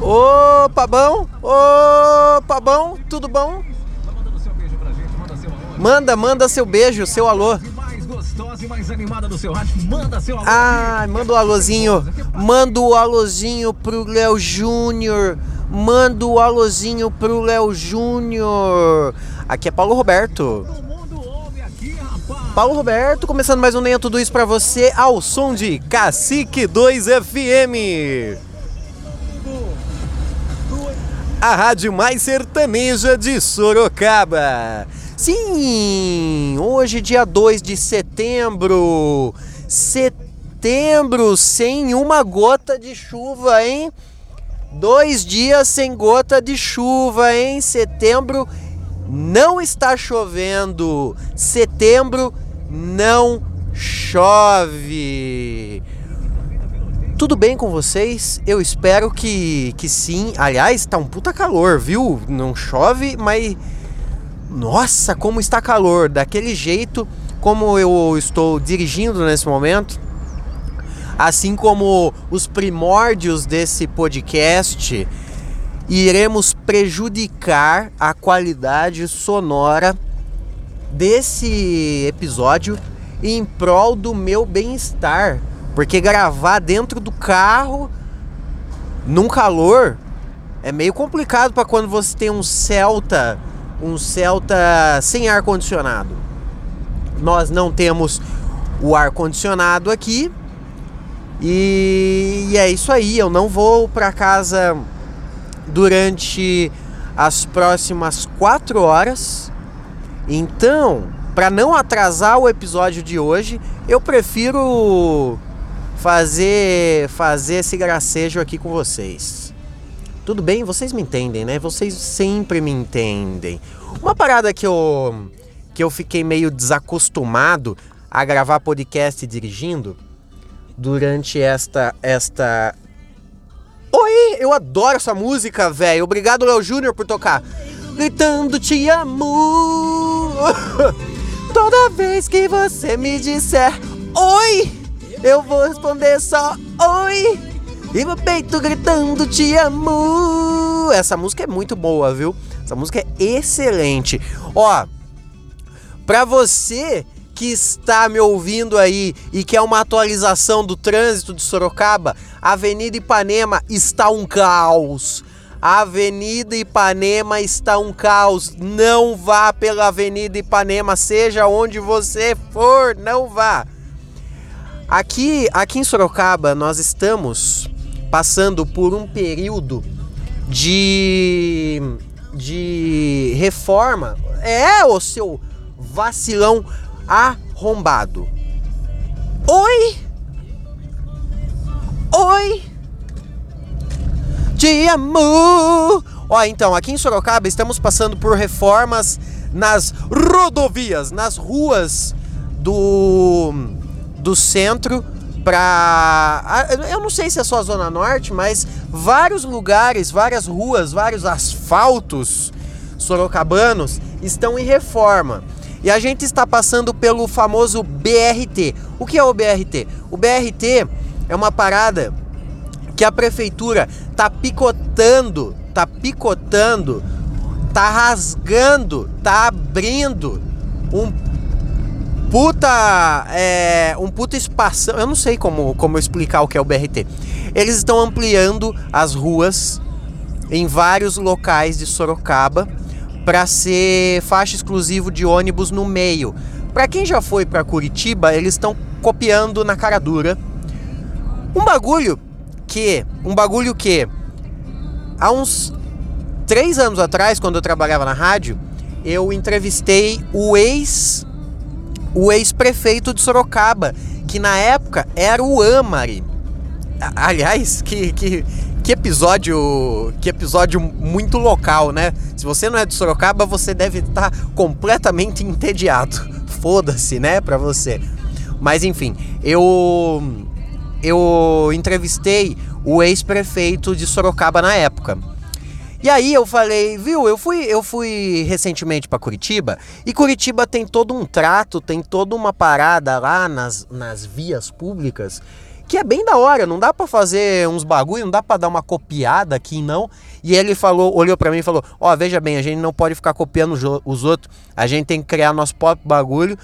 Opa, bom? Opa, bom? Tudo bom? Manda, manda seu beijo, seu alô. Ah, manda o alôzinho. Manda o alôzinho pro Léo Júnior. Manda o alôzinho pro Léo Júnior. Aqui é Paulo Roberto. Paulo Roberto, começando mais um Nem Tudo Isso pra você, ao som de Cacique 2 FM. A rádio mais sertaneja de Sorocaba. Sim, hoje dia 2 de setembro. Setembro sem uma gota de chuva, hein? Dois dias sem gota de chuva, hein? Setembro não está chovendo. Setembro não chove. Tudo bem com vocês? Eu espero que, que sim. Aliás, tá um puta calor, viu? Não chove, mas. Nossa, como está calor! Daquele jeito, como eu estou dirigindo nesse momento, assim como os primórdios desse podcast, iremos prejudicar a qualidade sonora desse episódio em prol do meu bem-estar. Porque gravar dentro do carro, num calor, é meio complicado para quando você tem um Celta, um Celta sem ar condicionado. Nós não temos o ar condicionado aqui. E, e é isso aí, eu não vou para casa durante as próximas quatro horas. Então, para não atrasar o episódio de hoje, eu prefiro fazer fazer esse gracejo aqui com vocês. Tudo bem? Vocês me entendem, né? Vocês sempre me entendem. Uma parada que eu que eu fiquei meio desacostumado a gravar podcast dirigindo durante esta esta Oi, eu adoro essa música, velho. Obrigado Léo Júnior por tocar. Gritando te amo. Toda vez que você me disser oi, eu vou responder só oi. E meu peito gritando te amo. Essa música é muito boa, viu? Essa música é excelente. Ó, pra você que está me ouvindo aí e quer uma atualização do trânsito de Sorocaba, Avenida Ipanema está um caos. Avenida Ipanema está um caos. Não vá pela Avenida Ipanema, seja onde você for, não vá. Aqui, aqui em Sorocaba, nós estamos passando por um período de de reforma. É, o seu vacilão arrombado. Oi? Oi? Te amo! Ó, então, aqui em Sorocaba estamos passando por reformas nas rodovias, nas ruas do, do centro para eu não sei se é só a zona norte, mas vários lugares, várias ruas, vários asfaltos sorocabanos estão em reforma. E a gente está passando pelo famoso BRT. O que é o BRT? O BRT é uma parada que a prefeitura tá picotando, tá picotando, tá rasgando, tá abrindo um puta é, um puta espaço. Eu não sei como, como explicar o que é o BRT. Eles estão ampliando as ruas em vários locais de Sorocaba para ser faixa exclusivo de ônibus no meio. Para quem já foi para Curitiba, eles estão copiando na cara dura. Um bagulho que, um bagulho que há uns três anos atrás, quando eu trabalhava na rádio, eu entrevistei o ex o ex-prefeito de Sorocaba, que na época era o Amari. Aliás, que, que, que episódio, que episódio muito local, né? Se você não é de Sorocaba, você deve estar completamente entediado. Foda-se, né, para você. Mas enfim, eu eu entrevistei o ex-prefeito de Sorocaba na época. E aí eu falei, viu, eu fui, eu fui recentemente para Curitiba e Curitiba tem todo um trato, tem toda uma parada lá nas, nas vias públicas que é bem da hora, não dá para fazer uns bagulho, não dá para dar uma copiada aqui não. E ele falou, olhou para mim e falou: "Ó, oh, veja bem, a gente não pode ficar copiando os outros, a gente tem que criar nosso próprio bagulho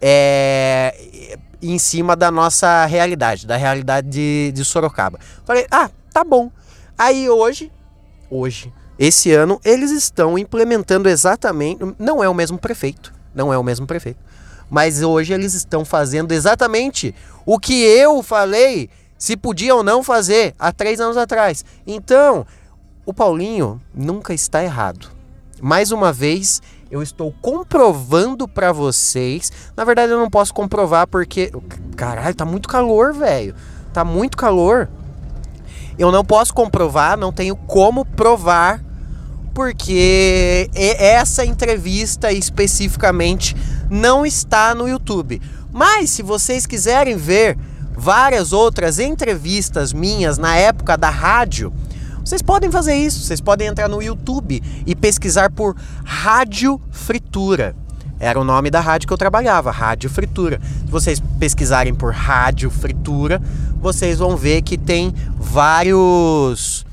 é, em cima da nossa realidade, da realidade de, de Sorocaba". Falei: "Ah, tá bom". Aí hoje, hoje, esse ano eles estão implementando exatamente, não é o mesmo prefeito, não é o mesmo prefeito mas hoje eles estão fazendo exatamente o que eu falei se podia ou não fazer há três anos atrás. Então, o Paulinho nunca está errado. Mais uma vez, eu estou comprovando para vocês. Na verdade, eu não posso comprovar porque. Caralho, tá muito calor, velho. Tá muito calor. Eu não posso comprovar, não tenho como provar porque essa entrevista especificamente não está no YouTube. Mas se vocês quiserem ver várias outras entrevistas minhas na época da rádio, vocês podem fazer isso. Vocês podem entrar no YouTube e pesquisar por Rádio Fritura. Era o nome da rádio que eu trabalhava, Rádio Fritura. Se vocês pesquisarem por Rádio Fritura, vocês vão ver que tem vários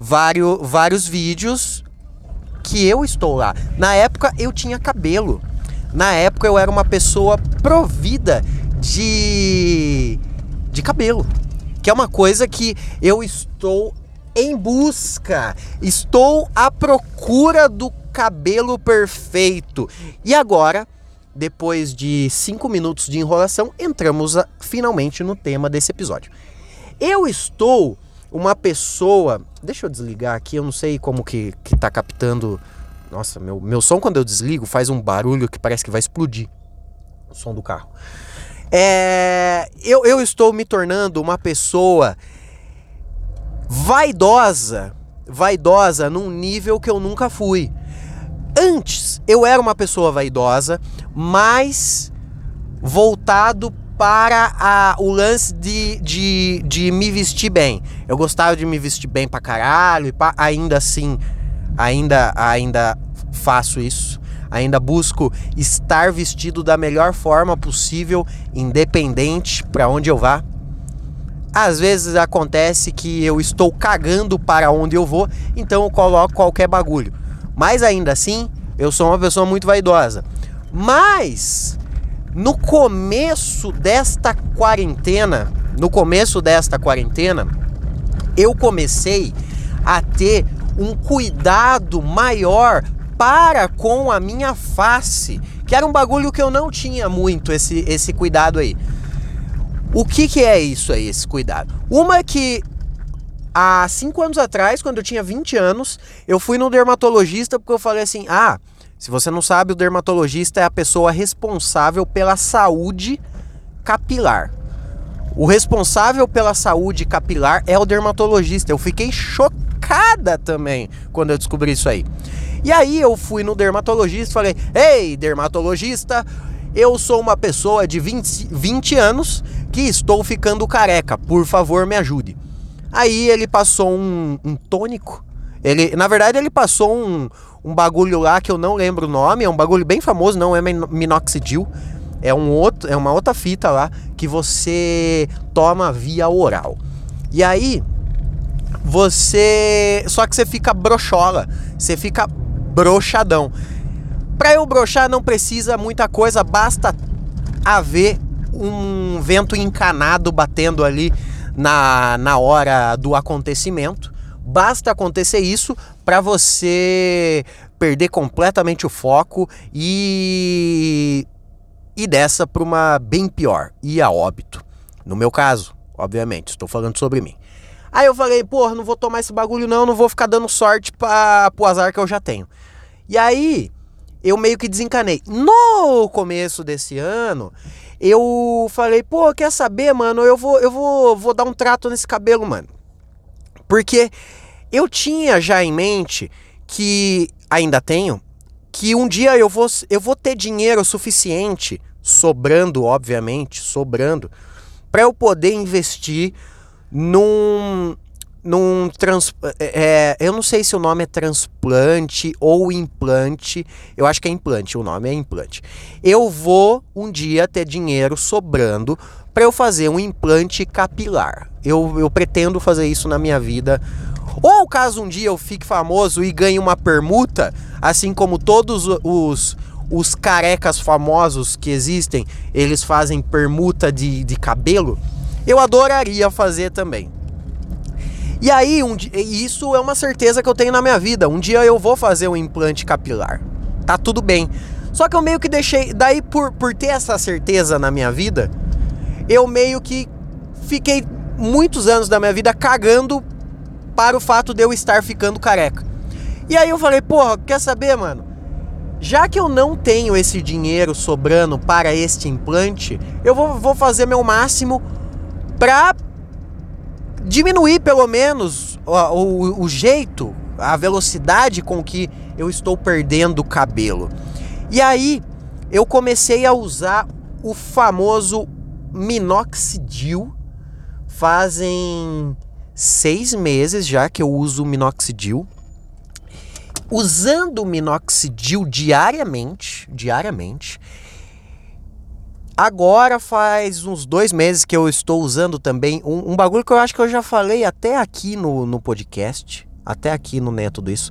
vários, vários vídeos que eu estou lá. Na época eu tinha cabelo. Na época eu era uma pessoa provida de de cabelo, que é uma coisa que eu estou em busca, estou à procura do cabelo perfeito. E agora, depois de cinco minutos de enrolação, entramos a, finalmente no tema desse episódio. Eu estou uma pessoa. Deixa eu desligar aqui, eu não sei como que, que tá captando. Nossa, meu, meu som quando eu desligo faz um barulho que parece que vai explodir o som do carro. É, eu, eu estou me tornando uma pessoa vaidosa, vaidosa num nível que eu nunca fui. Antes eu era uma pessoa vaidosa, mas voltado para a, o lance de, de, de me vestir bem. Eu gostava de me vestir bem pra caralho, e pá, ainda assim, ainda, ainda faço isso. Ainda busco estar vestido da melhor forma possível, independente para onde eu vá. Às vezes acontece que eu estou cagando para onde eu vou, então eu coloco qualquer bagulho. Mas ainda assim, eu sou uma pessoa muito vaidosa. Mas no começo desta quarentena, no começo desta quarentena, eu comecei a ter um cuidado maior para com a minha face, que era um bagulho que eu não tinha muito esse, esse cuidado aí. O que, que é isso aí, esse cuidado? Uma que há cinco anos atrás, quando eu tinha 20 anos, eu fui no dermatologista porque eu falei assim: ah, se você não sabe, o dermatologista é a pessoa responsável pela saúde capilar. O responsável pela saúde capilar é o dermatologista. Eu fiquei chocada também quando eu descobri isso aí. E aí eu fui no dermatologista e falei: Ei, dermatologista, eu sou uma pessoa de 20, 20 anos que estou ficando careca, por favor me ajude. Aí ele passou um, um tônico. Ele, na verdade, ele passou um, um bagulho lá que eu não lembro o nome, é um bagulho bem famoso, não é minoxidil. É, um outro, é uma outra fita lá que você toma via oral. E aí, você. Só que você fica brochola, você fica brochadão. Pra eu brochar não precisa muita coisa, basta haver um vento encanado batendo ali na, na hora do acontecimento. Basta acontecer isso para você perder completamente o foco e e dessa para uma bem pior, e a óbito. No meu caso, obviamente, estou falando sobre mim. Aí eu falei, porra, não vou tomar esse bagulho não, não vou ficar dando sorte para o azar que eu já tenho. E aí, eu meio que desencanei. No começo desse ano, eu falei, pô, quer saber, mano? Eu vou, eu vou, vou dar um trato nesse cabelo, mano. Porque eu tinha já em mente que ainda tenho que um dia eu vou, eu vou ter dinheiro suficiente, sobrando, obviamente, sobrando, para eu poder investir num, num trans, é, é, eu não sei se o nome é transplante ou implante, eu acho que é implante, o nome é implante. Eu vou um dia ter dinheiro sobrando para eu fazer um implante capilar. Eu, eu pretendo fazer isso na minha vida. Ou caso um dia eu fique famoso e ganhe uma permuta, assim como todos os, os carecas famosos que existem, eles fazem permuta de, de cabelo, eu adoraria fazer também. E aí, um, isso é uma certeza que eu tenho na minha vida. Um dia eu vou fazer um implante capilar. Tá tudo bem. Só que eu meio que deixei. Daí, por, por ter essa certeza na minha vida, eu meio que fiquei muitos anos da minha vida cagando para o fato de eu estar ficando careca. E aí eu falei, porra, quer saber, mano? Já que eu não tenho esse dinheiro sobrando para este implante, eu vou, vou fazer meu máximo para diminuir pelo menos o, o, o jeito, a velocidade com que eu estou perdendo o cabelo. E aí eu comecei a usar o famoso minoxidil. Fazem seis meses já que eu uso o minoxidil. Usando o minoxidil diariamente, diariamente, Agora faz uns dois meses que eu estou usando também um, um, bagulho que eu acho que eu já falei até aqui no, no podcast, até aqui no Neto tudo isso,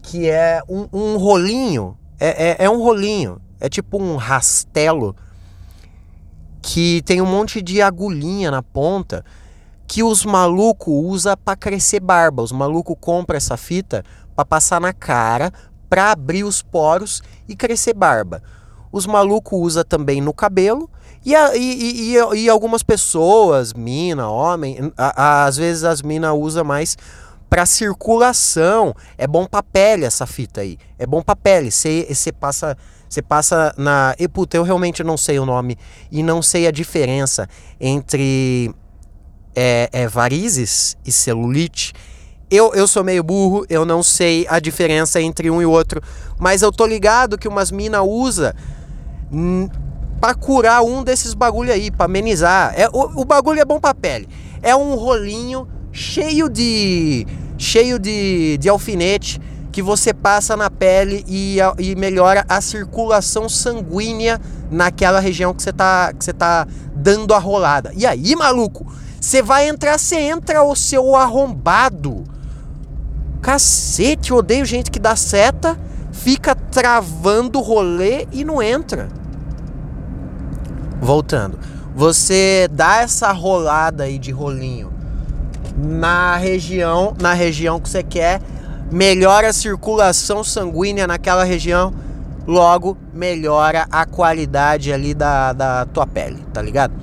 que é um, um rolinho, é, é, é, um rolinho, é tipo um rastelo que tem um monte de agulhinha na ponta que os malucos usa para crescer barba. Os malucos compram essa fita para passar na cara, para abrir os poros e crescer barba os malucos usam também no cabelo. E, a, e, e, e, algumas pessoas, mina, homem, a, a, às vezes as minas usam mais para circulação. É bom pra pele essa fita aí. É bom pra pele. Você passa. Você passa na. E puta, eu realmente não sei o nome e não sei a diferença entre é, é, varizes e celulite. Eu, eu sou meio burro, eu não sei a diferença entre um e outro, mas eu tô ligado que umas mina usa para curar um desses bagulho aí, para amenizar. É, o, o bagulho é bom pra pele. É um rolinho cheio de cheio de, de alfinete que você passa na pele e, e melhora a circulação sanguínea naquela região que você tá, que você tá dando a rolada. E aí, maluco, você vai entrar, você entra o seu arrombado. Cacete, odeio gente que dá seta, fica travando o rolê e não entra voltando. Você dá essa rolada aí de rolinho na região, na região que você quer, melhora a circulação sanguínea naquela região, logo melhora a qualidade ali da, da tua pele, tá ligado?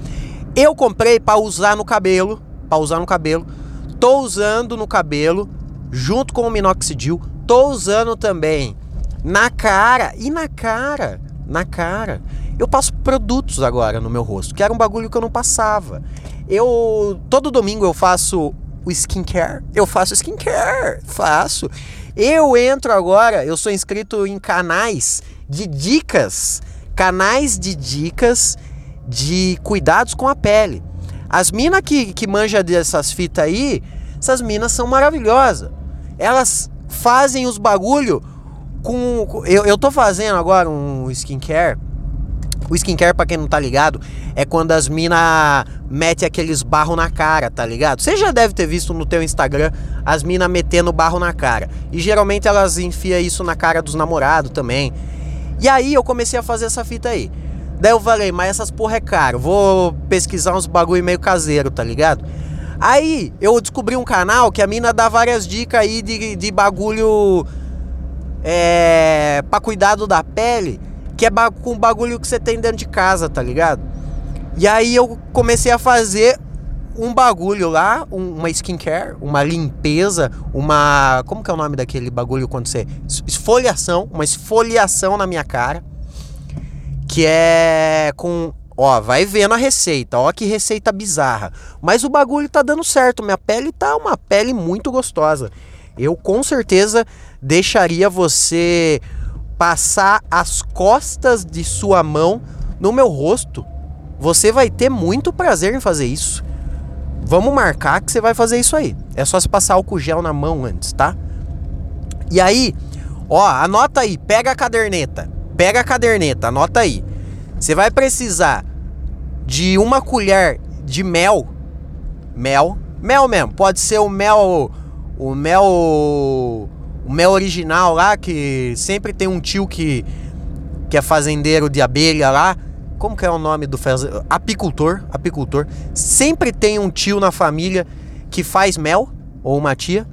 Eu comprei para usar no cabelo, para usar no cabelo. Tô usando no cabelo junto com o minoxidil, tô usando também na cara e na cara, na cara. Eu passo produtos agora no meu rosto, que era um bagulho que eu não passava. Eu todo domingo eu faço o skincare. Eu faço skincare, faço. Eu entro agora, eu sou inscrito em canais de dicas, canais de dicas de cuidados com a pele. As minas que, que manja dessas fitas aí, essas minas são maravilhosas. Elas fazem os bagulho com. Eu, eu tô fazendo agora um skincare o skincare, pra quem não tá ligado, é quando as minas metem aqueles barro na cara, tá ligado? Você já deve ter visto no teu Instagram as minas metendo barro na cara. E geralmente elas enfiam isso na cara dos namorados também. E aí eu comecei a fazer essa fita aí. Daí eu falei, mas essas porra é caro. Vou pesquisar uns bagulho meio caseiro, tá ligado? Aí eu descobri um canal que a mina dá várias dicas aí de, de bagulho é, pra cuidado da pele que é com o bagulho que você tem dentro de casa, tá ligado? E aí eu comecei a fazer um bagulho lá, um, uma skincare, uma limpeza, uma. Como que é o nome daquele bagulho quando você. Esfoliação, uma esfoliação na minha cara. Que é com. Ó, vai vendo a receita, ó que receita bizarra. Mas o bagulho tá dando certo, minha pele tá uma pele muito gostosa. Eu com certeza deixaria você passar as costas de sua mão no meu rosto. Você vai ter muito prazer em fazer isso. Vamos marcar que você vai fazer isso aí. É só se passar álcool gel na mão antes, tá? E aí, ó, anota aí, pega a caderneta. Pega a caderneta, anota aí. Você vai precisar de uma colher de mel, mel, mel mesmo, pode ser o mel, o mel, o mel original lá que sempre tem um tio que que é fazendeiro de abelha lá. Como que é o nome do apicultor? Apicultor. Sempre tem um tio na família que faz mel ou uma tia.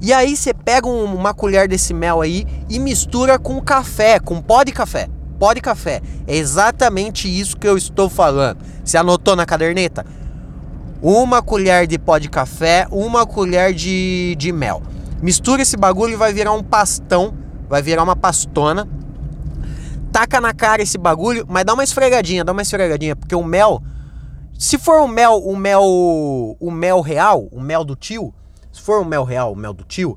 E aí você pega um, uma colher desse mel aí e mistura com café, com pó de café. Pó de café. É exatamente isso que eu estou falando. Você anotou na caderneta? Uma colher de pó de café, uma colher de, de mel. Mistura esse bagulho e vai virar um pastão, vai virar uma pastona taca na cara esse bagulho, mas dá uma esfregadinha, dá uma esfregadinha, porque o mel, se for o mel, o mel, o mel real, o mel do tio, se for o mel real, o mel do tio,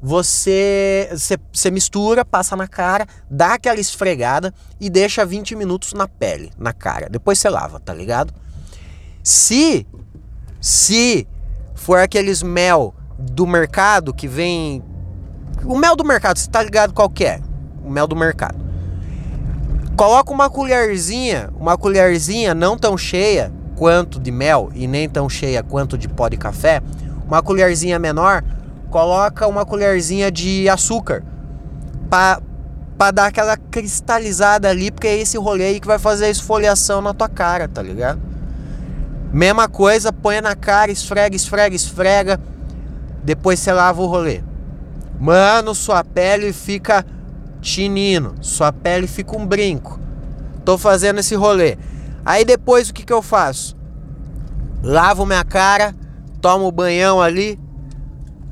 você, você, você mistura, passa na cara, dá aquela esfregada e deixa 20 minutos na pele, na cara. Depois você lava, tá ligado? Se se for aqueles mel do mercado que vem o mel do mercado, você tá ligado qual que é? O mel do mercado. Coloca uma colherzinha, uma colherzinha não tão cheia quanto de mel e nem tão cheia quanto de pó de café, uma colherzinha menor, coloca uma colherzinha de açúcar para dar aquela cristalizada ali, porque é esse rolê aí que vai fazer a esfoliação na tua cara, tá ligado? Mesma coisa, põe na cara, esfrega, esfrega, esfrega, depois você lava o rolê. Mano, sua pele fica chinino, sua pele fica um brinco. Tô fazendo esse rolê. Aí depois o que, que eu faço? Lavo minha cara, tomo o banhão ali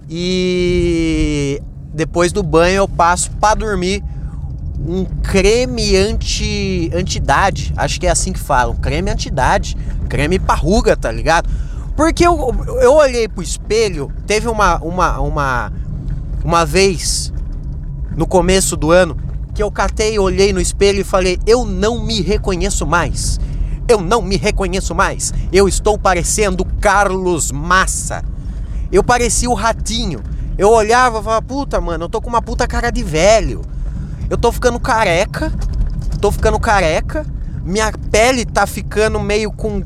e depois do banho eu passo para dormir um creme anti antidade, acho que é assim que falam, creme antidade, creme parruga, tá ligado? Porque eu, eu olhei pro espelho, teve uma uma uma uma vez no começo do ano que eu catei, olhei no espelho e falei: eu não me reconheço mais. Eu não me reconheço mais. Eu estou parecendo Carlos Massa. Eu parecia o ratinho. Eu olhava e falava: puta, mano, eu tô com uma puta cara de velho. Eu tô ficando careca. Tô ficando careca. Minha pele tá ficando meio com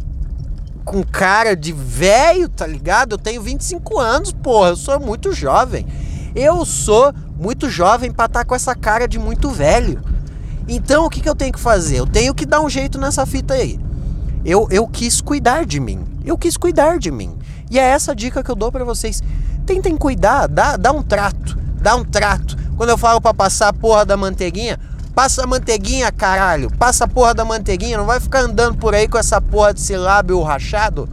com cara de velho, tá ligado? Eu tenho 25 anos, porra, eu sou muito jovem. Eu sou muito jovem para estar tá com essa cara de muito velho. Então o que, que eu tenho que fazer? Eu tenho que dar um jeito nessa fita aí. Eu, eu quis cuidar de mim. Eu quis cuidar de mim. E é essa dica que eu dou para vocês. Tentem cuidar, dá, dá um trato. Dá um trato. Quando eu falo para passar a porra da manteiguinha, passa a manteiguinha, caralho. Passa a porra da manteiguinha. Não vai ficar andando por aí com essa porra desse lábio rachado.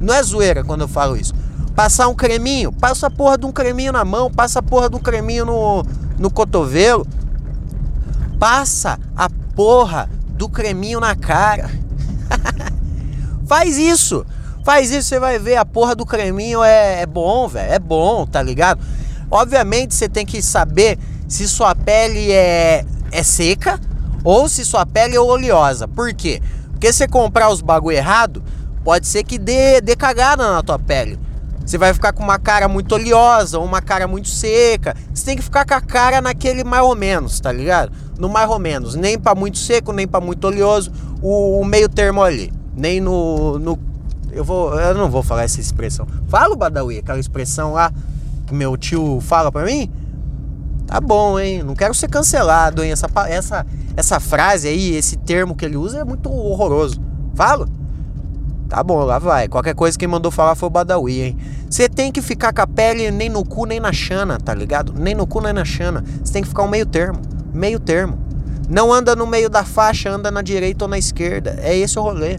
Não é zoeira quando eu falo isso. Passar um creminho, passa a porra de um creminho na mão, passa a porra de um creminho no, no cotovelo. Passa a porra do creminho na cara. Faz isso. Faz isso, você vai ver. A porra do creminho é, é bom, velho. É bom, tá ligado? Obviamente você tem que saber se sua pele é, é seca ou se sua pele é oleosa. Por quê? Porque você comprar os bagulho errado, pode ser que dê, dê cagada na tua pele. Você vai ficar com uma cara muito oleosa ou uma cara muito seca. Você tem que ficar com a cara naquele mais ou menos, tá ligado? No mais ou menos. Nem para muito seco, nem para muito oleoso. O, o, meio termo ali. Nem no, no. eu, vou, eu não vou falar essa expressão. Fala o Badawi, aquela expressão lá que meu tio fala pra mim. Tá bom, hein? Não quero ser cancelado, hein? Essa, essa, essa frase aí, esse termo que ele usa é muito horroroso. Falo? Tá bom, lá vai. Qualquer coisa quem mandou falar foi o Badawi, hein? Você tem que ficar com a pele nem no cu nem na chana, tá ligado? Nem no cu nem na chana. Você tem que ficar um meio termo. Meio termo. Não anda no meio da faixa, anda na direita ou na esquerda. É esse o rolê.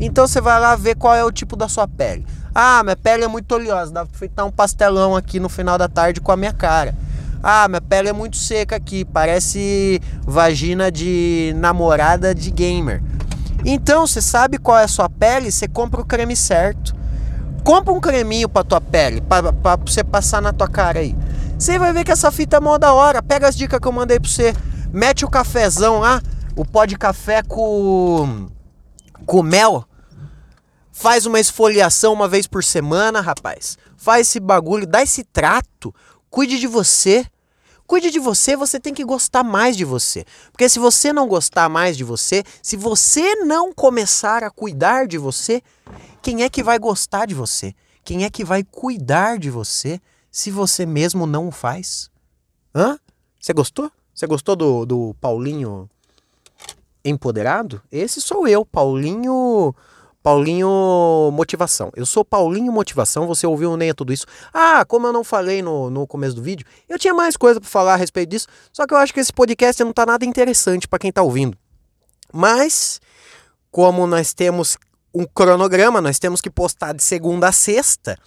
Então você vai lá ver qual é o tipo da sua pele. Ah, minha pele é muito oleosa, dá pra fritar um pastelão aqui no final da tarde com a minha cara. Ah, minha pele é muito seca aqui, parece vagina de namorada de gamer. Então, você sabe qual é a sua pele, você compra o creme certo. Compra um creminho pra tua pele, pra, pra você passar na tua cara aí. Você vai ver que essa fita é mó da hora. Pega as dicas que eu mandei pra você. Mete o cafezão lá, o pó de café com, com mel. Faz uma esfoliação uma vez por semana, rapaz. Faz esse bagulho, dá esse trato. Cuide de você. Cuide de você, você tem que gostar mais de você. Porque se você não gostar mais de você, se você não começar a cuidar de você, quem é que vai gostar de você? Quem é que vai cuidar de você se você mesmo não o faz? Hã? Você gostou? Você gostou do, do Paulinho empoderado? Esse sou eu, Paulinho Paulinho Motivação. Eu sou Paulinho Motivação, você ouviu nem tudo isso. Ah, como eu não falei no, no começo do vídeo, eu tinha mais coisa para falar a respeito disso, só que eu acho que esse podcast não tá nada interessante para quem tá ouvindo. Mas, como nós temos um cronograma, nós temos que postar de segunda a sexta,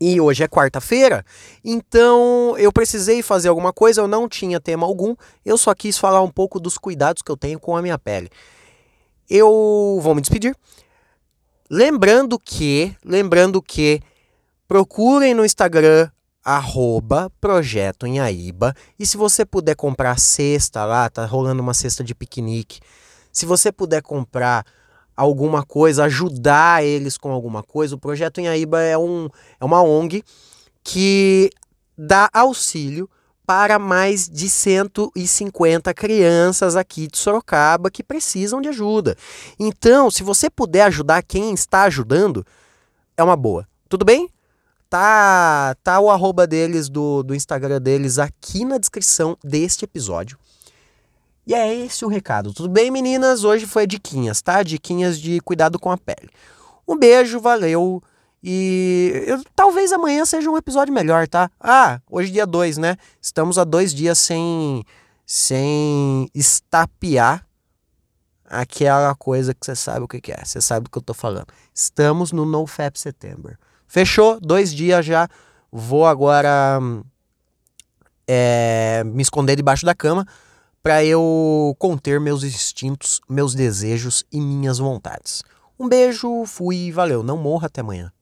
e hoje é quarta-feira, então eu precisei fazer alguma coisa, eu não tinha tema algum, eu só quis falar um pouco dos cuidados que eu tenho com a minha pele eu vou me despedir. Lembrando que, lembrando que procurem no Instagram arroba Projeto Inhaíba e se você puder comprar cesta lá, tá rolando uma cesta de piquenique. Se você puder comprar alguma coisa, ajudar eles com alguma coisa, o Projeto Inhaíba é, um, é uma ONG que dá auxílio para mais de 150 crianças aqui de Sorocaba que precisam de ajuda. Então, se você puder ajudar quem está ajudando, é uma boa. Tudo bem? Tá, tá o arroba deles do, do Instagram deles aqui na descrição deste episódio. E é esse o recado. Tudo bem, meninas? Hoje foi diquinhas, tá? Diquinhas de cuidado com a pele. Um beijo, valeu. E eu, talvez amanhã seja um episódio melhor, tá? Ah, hoje é dia 2, né? Estamos há dois dias sem, sem estapear aquela coisa que você sabe o que, é. Você sabe do que eu tô falando. Estamos no NoFap September. Fechou? Dois dias já. Vou agora é, me esconder debaixo da cama para eu conter meus instintos, meus desejos e minhas vontades. Um beijo, fui, valeu. Não morra até amanhã.